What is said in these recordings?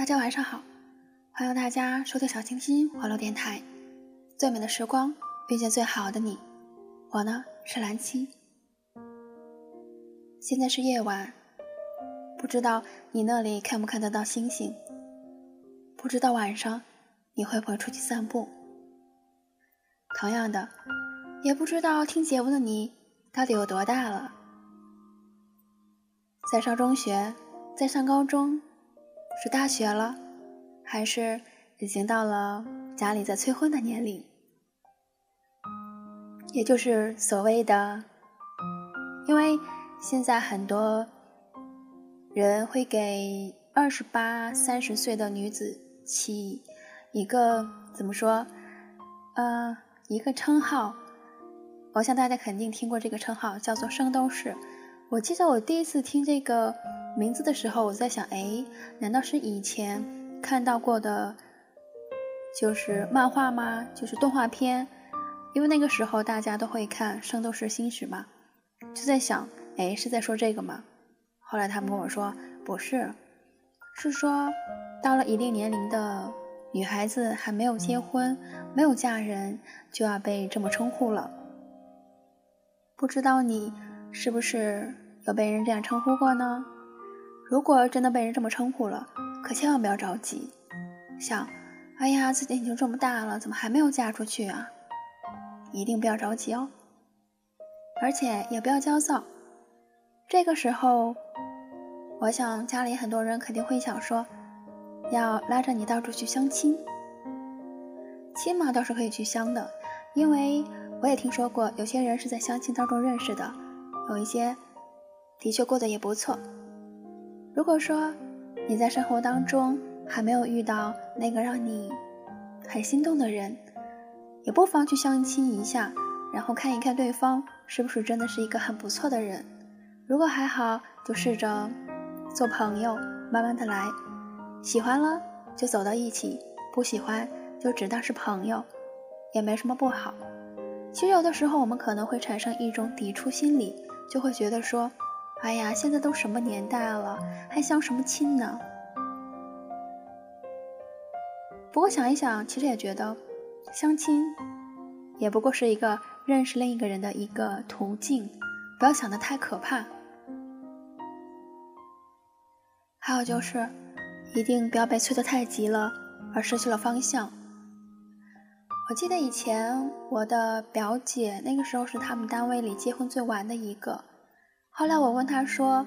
大家晚上好，欢迎大家收听小清新网络电台。最美的时光遇见最好的你，我呢是蓝七。现在是夜晚，不知道你那里看不看得到星星？不知道晚上你会不会出去散步？同样的，也不知道听节目的你到底有多大了？在上中学，在上高中。是大学了，还是已经到了家里在催婚的年龄？也就是所谓的，因为现在很多人会给二十八、三十岁的女子起一个怎么说？呃，一个称号。我想大家肯定听过这个称号，叫做“圣斗士”。我记得我第一次听这个。名字的时候，我在想，哎，难道是以前看到过的，就是漫画吗？就是动画片？因为那个时候大家都会看《圣斗士星矢》嘛，就在想，哎，是在说这个吗？后来他们跟我说，不是，是说到了一定年龄的女孩子还没有结婚、没有嫁人，就要被这么称呼了。不知道你是不是有被人这样称呼过呢？如果真的被人这么称呼了，可千万不要着急，想，哎呀，自己已经这么大了，怎么还没有嫁出去啊？一定不要着急哦，而且也不要焦躁。这个时候，我想家里很多人肯定会想说，要拉着你到处去相亲。亲嘛倒是可以去相的，因为我也听说过有些人是在相亲当中认识的，有一些的确过得也不错。如果说你在生活当中还没有遇到那个让你很心动的人，也不妨去相亲一下，然后看一看对方是不是真的是一个很不错的人。如果还好，就试着做朋友，慢慢的来。喜欢了就走到一起，不喜欢就只当是朋友，也没什么不好。其实有的时候我们可能会产生一种抵触心理，就会觉得说。哎呀，现在都什么年代了，还相什么亲呢？不过想一想，其实也觉得，相亲也不过是一个认识另一个人的一个途径，不要想的太可怕。还有就是，一定不要被催得太急了，而失去了方向。我记得以前我的表姐，那个时候是他们单位里结婚最晚的一个。后来我问她说：“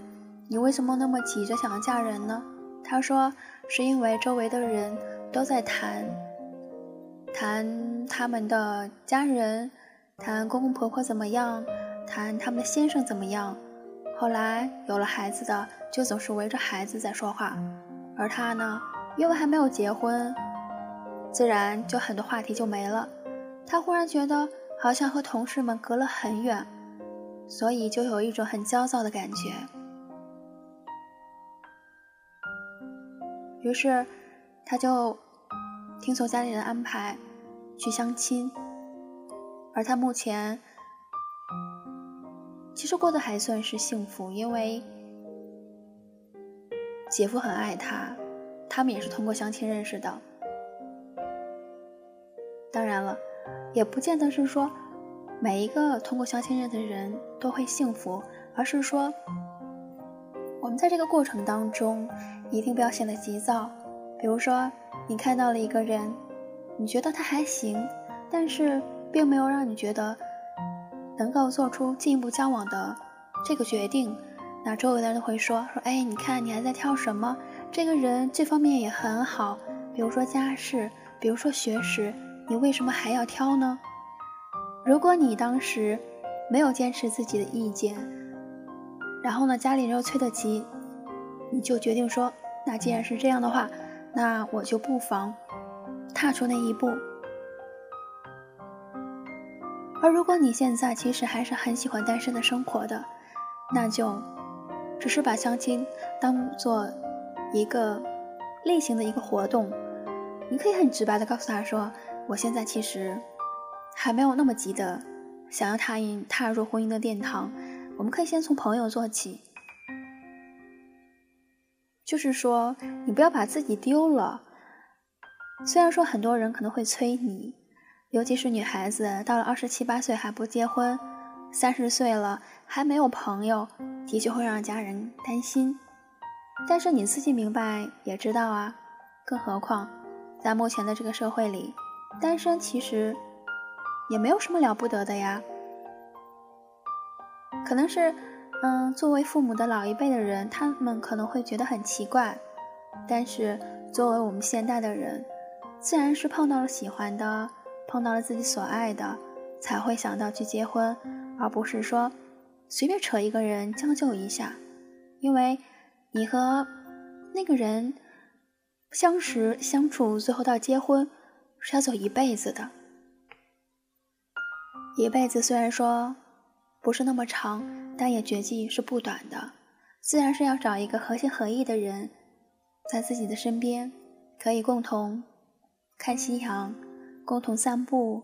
你为什么那么急着想要嫁人呢？”他说：“是因为周围的人都在谈，谈他们的家人，谈公公婆婆怎么样，谈他们的先生怎么样。后来有了孩子的，就总是围着孩子在说话，而他呢，因为还没有结婚，自然就很多话题就没了。他忽然觉得好像和同事们隔了很远。”所以就有一种很焦躁的感觉，于是他就听从家里人安排去相亲，而他目前其实过得还算是幸福，因为姐夫很爱她，他们也是通过相亲认识的。当然了，也不见得是说。每一个通过相亲认识的人都会幸福，而是说，我们在这个过程当中一定不要显得急躁。比如说，你看到了一个人，你觉得他还行，但是并没有让你觉得能够做出进一步交往的这个决定，那周围的人都会说说，哎，你看你还在挑什么？这个人这方面也很好，比如说家世，比如说学识，你为什么还要挑呢？如果你当时没有坚持自己的意见，然后呢，家里人又催得急，你就决定说，那既然是这样的话，那我就不妨踏出那一步。而如果你现在其实还是很喜欢单身的生活的，那就只是把相亲当做一个例行的一个活动，你可以很直白的告诉他说：“我现在其实还没有那么急的想要踏进踏入婚姻的殿堂，我们可以先从朋友做起。”就是说，你不要把自己丢了。虽然说很多人可能会催你，尤其是女孩子，到了二十七八岁还不结婚，三十岁了还没有朋友，的确会让家人担心。但是你自己明白也知道啊，更何况在目前的这个社会里，单身其实也没有什么了不得的呀。可能是。嗯，作为父母的老一辈的人，他们可能会觉得很奇怪，但是作为我们现代的人，自然是碰到了喜欢的，碰到了自己所爱的，才会想到去结婚，而不是说随便扯一个人将就一下，因为你和那个人相识相处，最后到结婚是要走一辈子的，一辈子虽然说。不是那么长，但也绝技是不短的。自然是要找一个合心合意的人，在自己的身边，可以共同看夕阳，共同散步，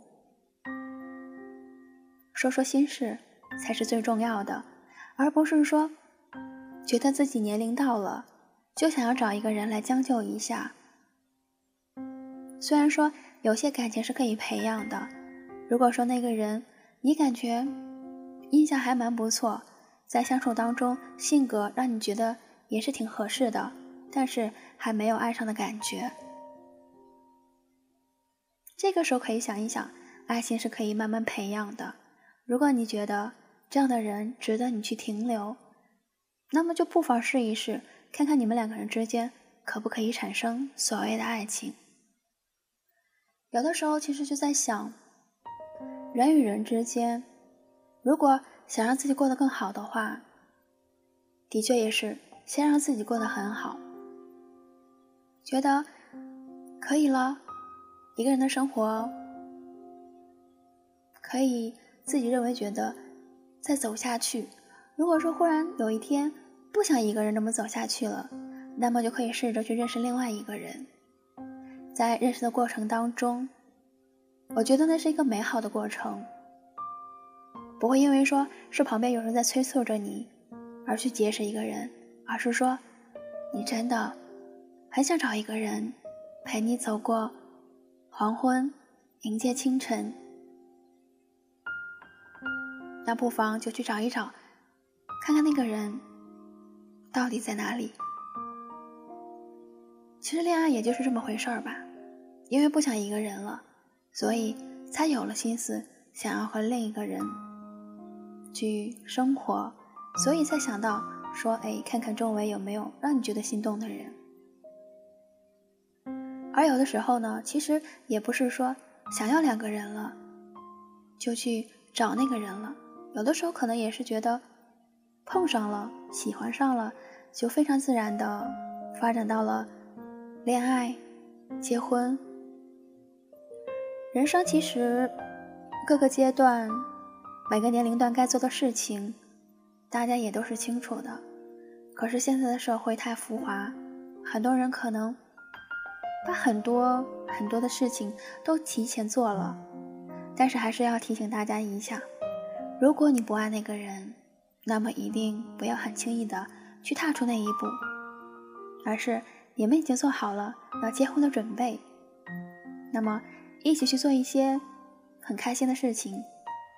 说说心事，才是最重要的。而不是说，觉得自己年龄到了，就想要找一个人来将就一下。虽然说有些感情是可以培养的，如果说那个人，你感觉。印象还蛮不错，在相处当中，性格让你觉得也是挺合适的，但是还没有爱上的感觉。这个时候可以想一想，爱情是可以慢慢培养的。如果你觉得这样的人值得你去停留，那么就不妨试一试，看看你们两个人之间可不可以产生所谓的爱情。有的时候其实就在想，人与人之间。如果想让自己过得更好的话，的确也是先让自己过得很好。觉得可以了，一个人的生活可以自己认为觉得再走下去。如果说忽然有一天不想一个人这么走下去了，那么就可以试着去认识另外一个人。在认识的过程当中，我觉得那是一个美好的过程。不会因为说是旁边有人在催促着你，而去结识一个人，而是说，你真的很想找一个人陪你走过黄昏，迎接清晨。那不妨就去找一找，看看那个人到底在哪里。其实恋爱也就是这么回事儿吧，因为不想一个人了，所以才有了心思想要和另一个人。去生活，所以才想到说，哎，看看周围有没有让你觉得心动的人。而有的时候呢，其实也不是说想要两个人了，就去找那个人了。有的时候可能也是觉得碰上了，喜欢上了，就非常自然的发展到了恋爱、结婚。人生其实各个阶段。每个年龄段该做的事情，大家也都是清楚的。可是现在的社会太浮华，很多人可能把很多很多的事情都提前做了。但是还是要提醒大家一下：如果你不爱那个人，那么一定不要很轻易的去踏出那一步，而是你们已经做好了要结婚的准备，那么一起去做一些很开心的事情。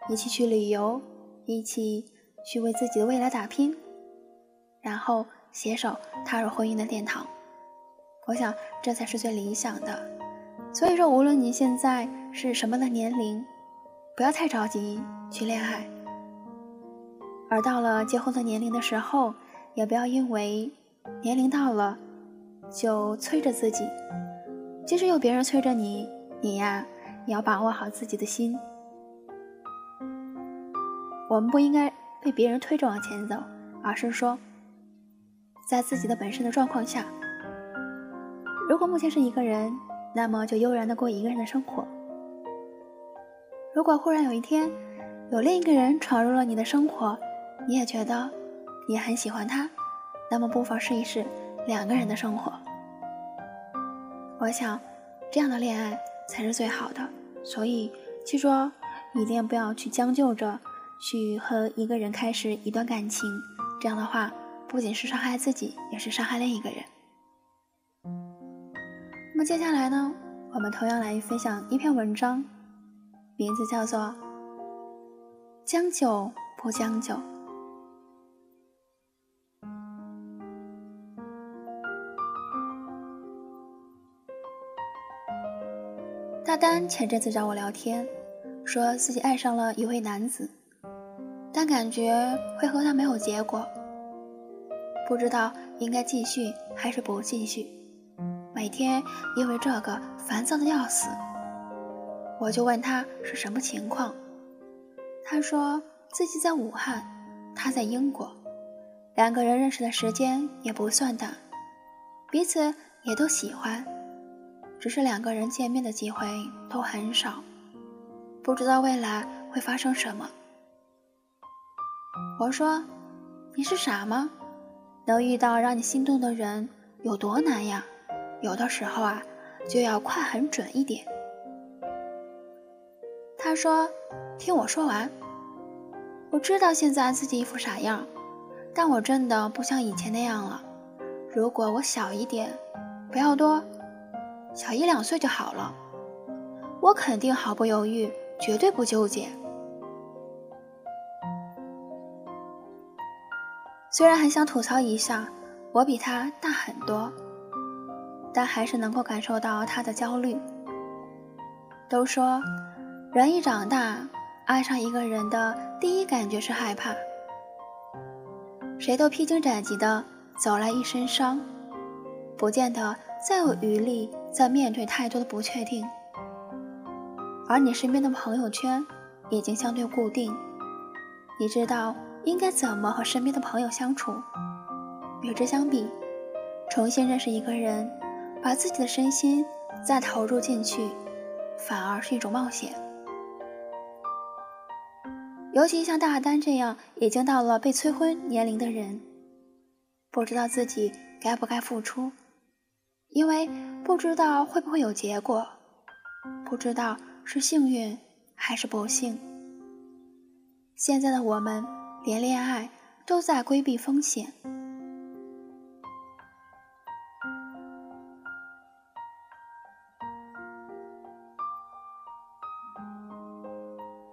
一起去旅游，一起去为自己的未来打拼，然后携手踏入婚姻的殿堂。我想这才是最理想的。所以说，无论你现在是什么的年龄，不要太着急去恋爱。而到了结婚的年龄的时候，也不要因为年龄到了就催着自己。即使有别人催着你，你呀也要把握好自己的心。我们不应该被别人推着往前走，而是说，在自己的本身的状况下，如果目前是一个人，那么就悠然的过一个人的生活。如果忽然有一天，有另一个人闯入了你的生活，你也觉得你很喜欢他，那么不妨试一试两个人的生活。我想，这样的恋爱才是最好的。所以，记住哦，一定不要去将就着去和一个人开始一段感情。这样的话，不仅是伤害自己，也是伤害另一个人。那么接下来呢，我们同样来分享一篇文章，名字叫做《将就不将就》。大丹前阵子找我聊天，说自己爱上了一位男子。但感觉会和他没有结果，不知道应该继续还是不继续。每天因为这个烦躁的要死，我就问他是什么情况。他说自己在武汉，他在英国，两个人认识的时间也不算短，彼此也都喜欢，只是两个人见面的机会都很少，不知道未来会发生什么。我说：“你是傻吗？能遇到让你心动的人有多难呀？有的时候啊，就要快很准一点。”他说：“听我说完。我知道现在自己一副傻样，但我真的不像以前那样了。如果我小一点，不要多，小一两岁就好了，我肯定毫不犹豫，绝对不纠结。”虽然很想吐槽一下，我比他大很多，但还是能够感受到他的焦虑。都说，人一长大，爱上一个人的第一感觉是害怕。谁都披荆斩棘的走来一身伤，不见得再有余力再面对太多的不确定。而你身边的朋友圈已经相对固定，你知道。应该怎么和身边的朋友相处？与之相比，重新认识一个人，把自己的身心再投入进去，反而是一种冒险。尤其像大丹这样已经到了被催婚年龄的人，不知道自己该不该付出，因为不知道会不会有结果，不知道是幸运还是不幸。现在的我们。连恋爱都在规避风险。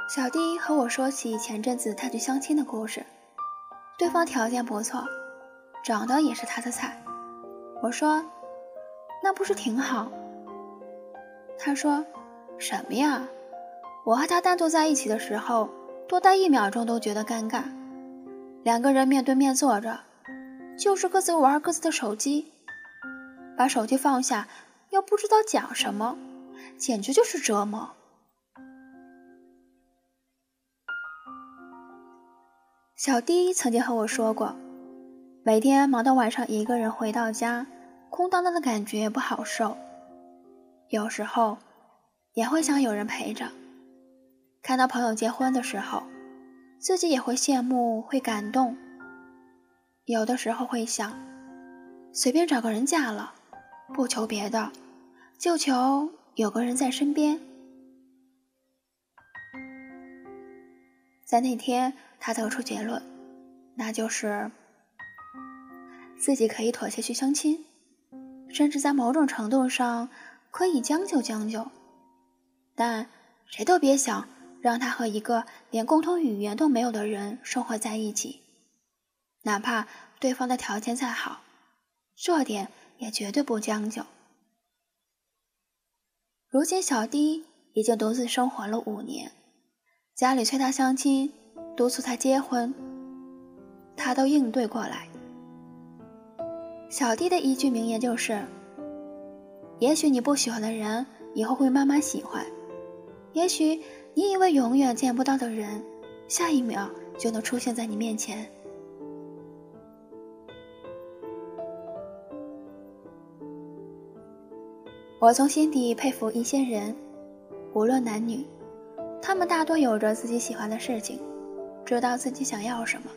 小弟和我说起前阵子他去相亲的故事，对方条件不错，长得也是他的菜。我说：“那不是挺好？”他说：“什么呀？我和他单独在一起的时候，多待一秒钟都觉得尴尬。”两个人面对面坐着，就是各自玩各自的手机，把手机放下又不知道讲什么，简直就是折磨。小弟曾经和我说过，每天忙到晚上，一个人回到家，空荡荡的感觉也不好受，有时候也会想有人陪着。看到朋友结婚的时候。自己也会羡慕，会感动。有的时候会想，随便找个人嫁了，不求别的，就求有个人在身边。在那天，他得出结论，那就是自己可以妥协去相亲，甚至在某种程度上可以将就将就，但谁都别想。让他和一个连共同语言都没有的人生活在一起，哪怕对方的条件再好，这点也绝对不将就。如今小弟已经独自生活了五年，家里催他相亲，督促他结婚，他都应对过来。小弟的一句名言就是：“也许你不喜欢的人，以后会慢慢喜欢。”也许你以为永远见不到的人，下一秒就能出现在你面前。我从心底佩服一些人，无论男女，他们大多有着自己喜欢的事情，知道自己想要什么，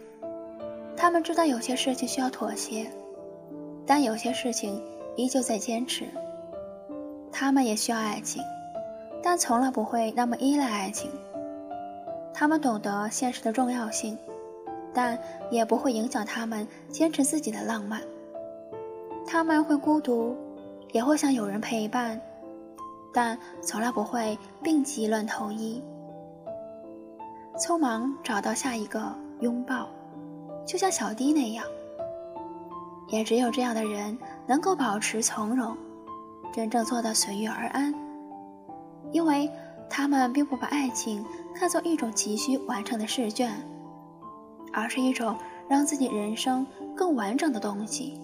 他们知道有些事情需要妥协，但有些事情依旧在坚持。他们也需要爱情，但从来不会那么依赖爱情。他们懂得现实的重要性，但也不会影响他们坚持自己的浪漫。他们会孤独，也会想有人陪伴，但从来不会病急乱投医，匆忙找到下一个拥抱，就像小迪那样。也只有这样的人能够保持从容，真正做到随遇而安，因为他们并不把爱情看作一种急需完成的试卷，而是一种让自己人生更完整的东西。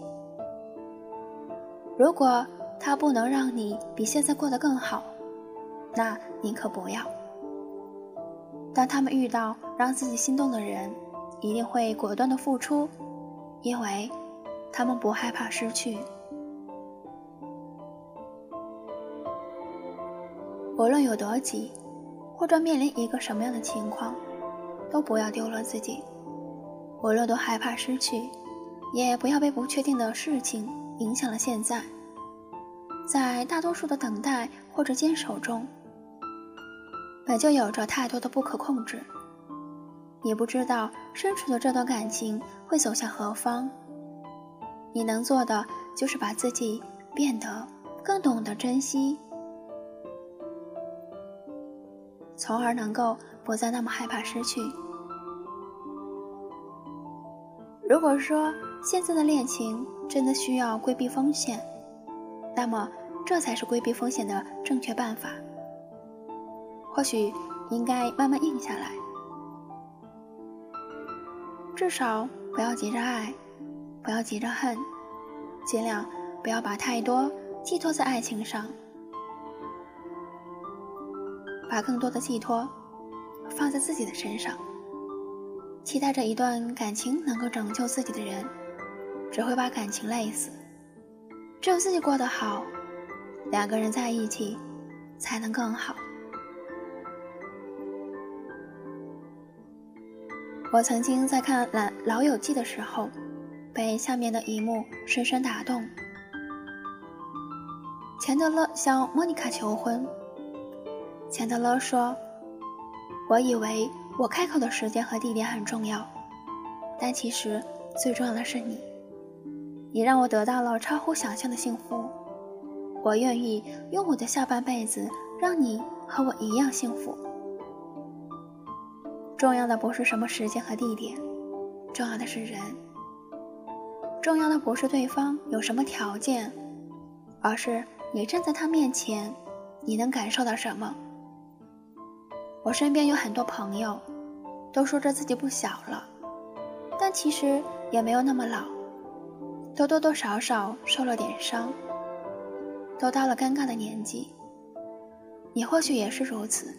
如果他不能让你比现在过得更好，那宁可不要。当他们遇到让自己心动的人，一定会果断的付出，因为他们不害怕失去。无论有多急，或者面临一个什么样的情况，都不要丢了自己。无论多害怕失去，也不要被不确定的事情。影响了现在，在大多数的等待或者坚守中，本就有着太多的不可控制。你不知道身处的这段感情会走向何方，你能做的就是把自己变得更懂得珍惜，从而能够不再那么害怕失去。如果说现在的恋情，真的需要规避风险，那么这才是规避风险的正确办法。或许应该慢慢硬下来，至少不要急着爱，不要急着恨，尽量不要把太多寄托在爱情上，把更多的寄托放在自己的身上，期待着一段感情能够拯救自己的人。只会把感情累死。只有自己过得好，两个人在一起才能更好。我曾经在看《老老友记》的时候，被下面的一幕深深打动。钱德勒向莫妮卡求婚。钱德勒说：“我以为我开口的时间和地点很重要，但其实最重要的是你。”你让我得到了超乎想象的幸福，我愿意用我的下半辈子让你和我一样幸福。重要的不是什么时间和地点，重要的是人。重要的不是对方有什么条件，而是你站在他面前，你能感受到什么。我身边有很多朋友，都说着自己不小了，但其实也没有那么老。都多多少少受了点伤，都到了尴尬的年纪。你或许也是如此。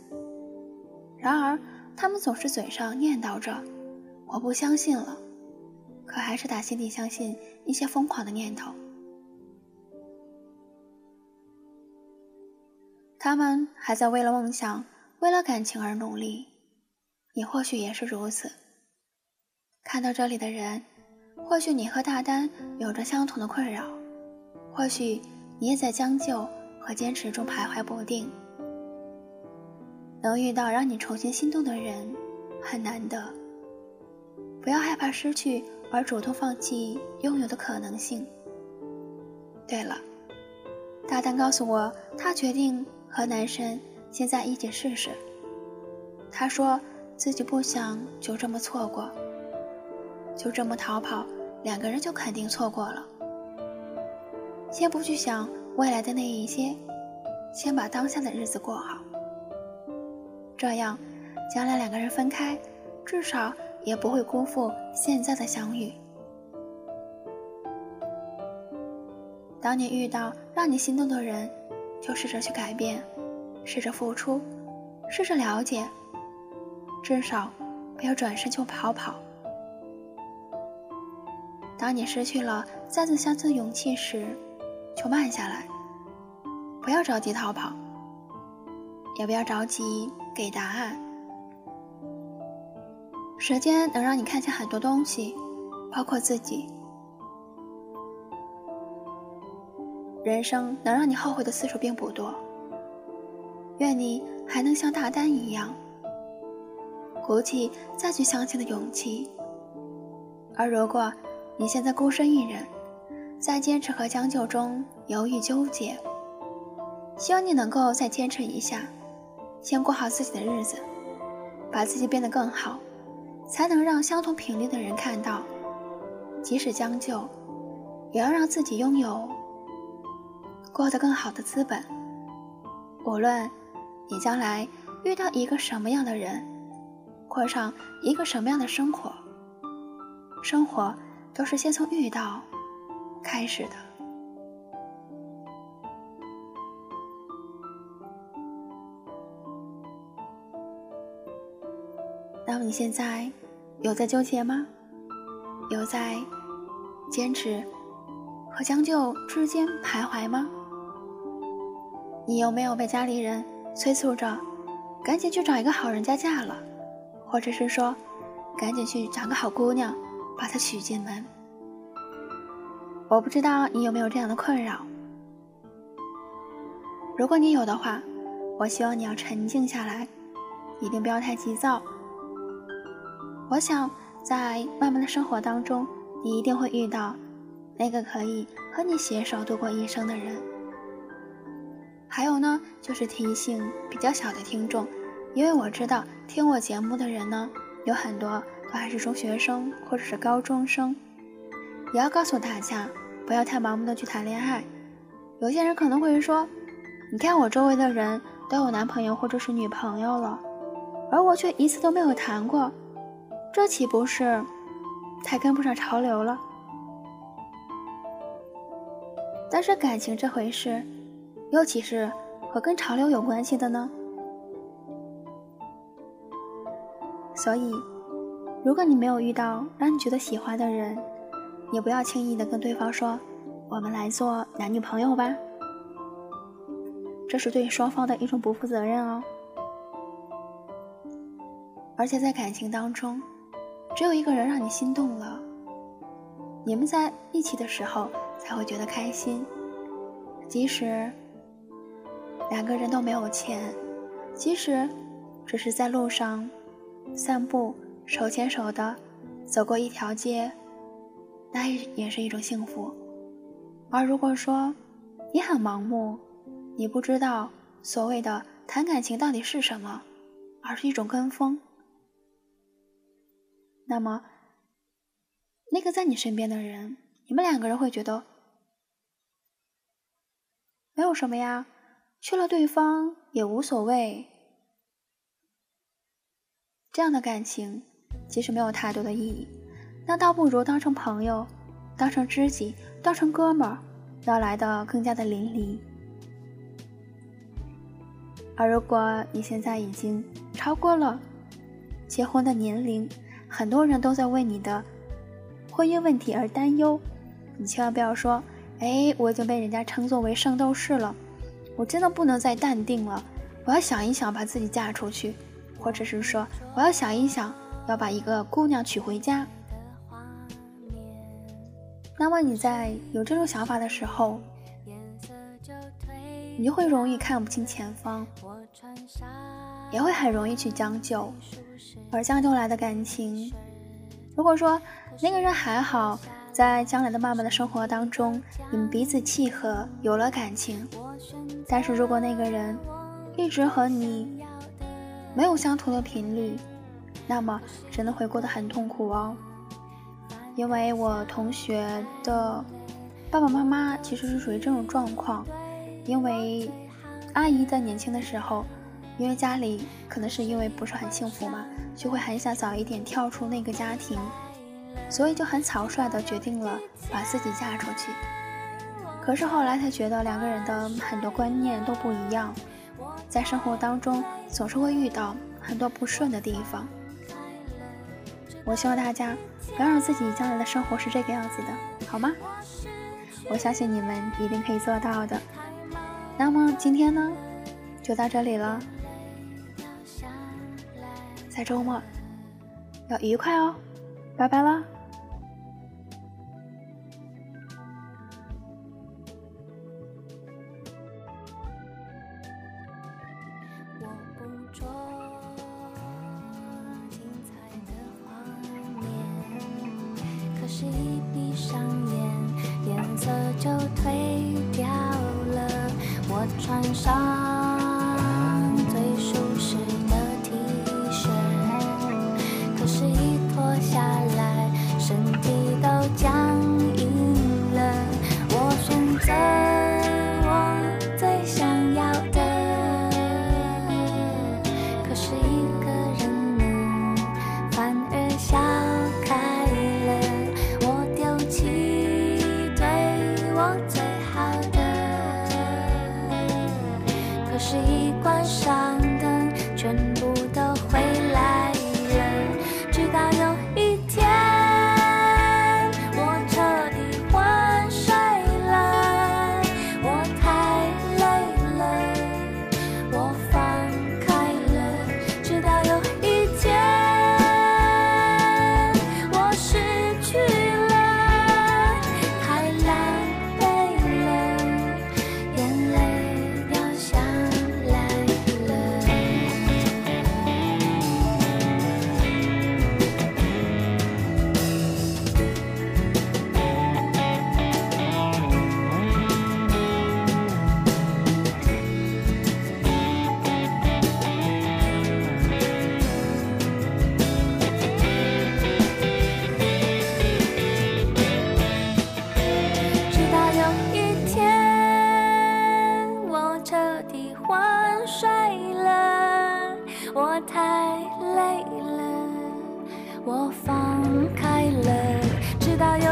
然而，他们总是嘴上念叨着“我不相信了”，可还是打心底相信一些疯狂的念头。他们还在为了梦想、为了感情而努力。你或许也是如此。看到这里的人。或许你和大丹有着相同的困扰，或许你也在将就和坚持中徘徊不定。能遇到让你重新心动的人很难得，不要害怕失去而主动放弃拥有的可能性。对了，大丹告诉我，他决定和男神先在一起试试。他说自己不想就这么错过，就这么逃跑。两个人就肯定错过了。先不去想未来的那一些，先把当下的日子过好。这样，将来两个人分开，至少也不会辜负现在的相遇。当你遇到让你心动的人，就试着去改变，试着付出，试着了解，至少不要转身就逃跑。当你失去了再次相亲的勇气时，就慢下来，不要着急逃跑，也不要着急给答案。时间能让你看见很多东西，包括自己。人生能让你后悔的次数并不多，愿你还能像大丹一样，鼓起再去相亲的勇气。而如果你现在孤身一人，在坚持和将就中犹豫纠结，希望你能够再坚持一下，先过好自己的日子，把自己变得更好，才能让相同频率的人看到，即使将就，也要让自己拥有过得更好的资本。无论你将来遇到一个什么样的人，过上一个什么样的生活，生活都是先从遇到开始的。那么你现在有在纠结吗？有在坚持和将就之间徘徊吗？你有没有被家里人催促着赶紧去找一个好人家嫁了，或者是说赶紧去找个好姑娘把她娶进门？我不知道你有没有这样的困扰。如果你有的话，我希望你要沉静下来，一定不要太急躁。我想，在慢慢的生活当中，你一定会遇到那个可以和你携手度过一生的人。还有呢，就是提醒比较小的听众，因为我知道听我节目的人呢，有很多都还是中学生或者是高中生，也要告诉大家，不要太盲目的去谈恋爱。有些人可能会说，你看我周围的人都有男朋友或者是女朋友了，而我却一次都没有谈过。这岂不是太跟不上潮流了？但是感情这回事，又岂是和跟潮流有关系的呢？所以，如果你没有遇到让你觉得喜欢的人，也不要轻易的跟对方说“我们来做男女朋友吧”，这是对双方的一种不负责任哦。而且在感情当中。只有一个人让你心动了，你们在一起的时候才会觉得开心。即使两个人都没有钱，即使只是在路上散步，手牵手的走过一条街，那也是一种幸福。而如果说你很盲目，你不知道所谓的谈感情到底是什么，而是一种跟风。那么，那个在你身边的人，你们两个人会觉得没有什么呀，去了对方也无所谓。这样的感情其实没有太多的意义，那倒不如当成朋友，当成知己，当成哥们儿，要来的更加的淋漓。而如果你现在已经超过了结婚的年龄，很多人都在为你的婚姻问题而担忧，你千万不要说：“哎，我已经被人家称作为圣斗士了，我真的不能再淡定了，我要想一想把自己嫁出去，或者是说我要想一想要把一个姑娘娶回家。”那么你在有这种想法的时候，你就会容易看不清前方，我穿上也会很容易去将就。而将就来的感情，如果说那个人还好，在将来的慢慢的生活当中，你们彼此契合，有了感情。但是如果那个人一直和你没有相同的频率，那么真的会过得很痛苦哦。因为我同学的爸爸妈妈其实是属于这种状况，因为阿姨在年轻的时候。因为家里可能是因为不是很幸福嘛，就会很想早一点跳出那个家庭，所以就很草率的决定了把自己嫁出去。可是后来才觉得两个人的很多观念都不一样，在生活当中总是会遇到很多不顺的地方。我希望大家不要让自己将来的生活是这个样子的，好吗？我相信你们一定可以做到的。那么今天呢，就到这里了。在周末要愉快哦拜拜啦我捕捉精彩的画面可是一闭上眼颜色就褪掉了。我穿上我放开了，直到有。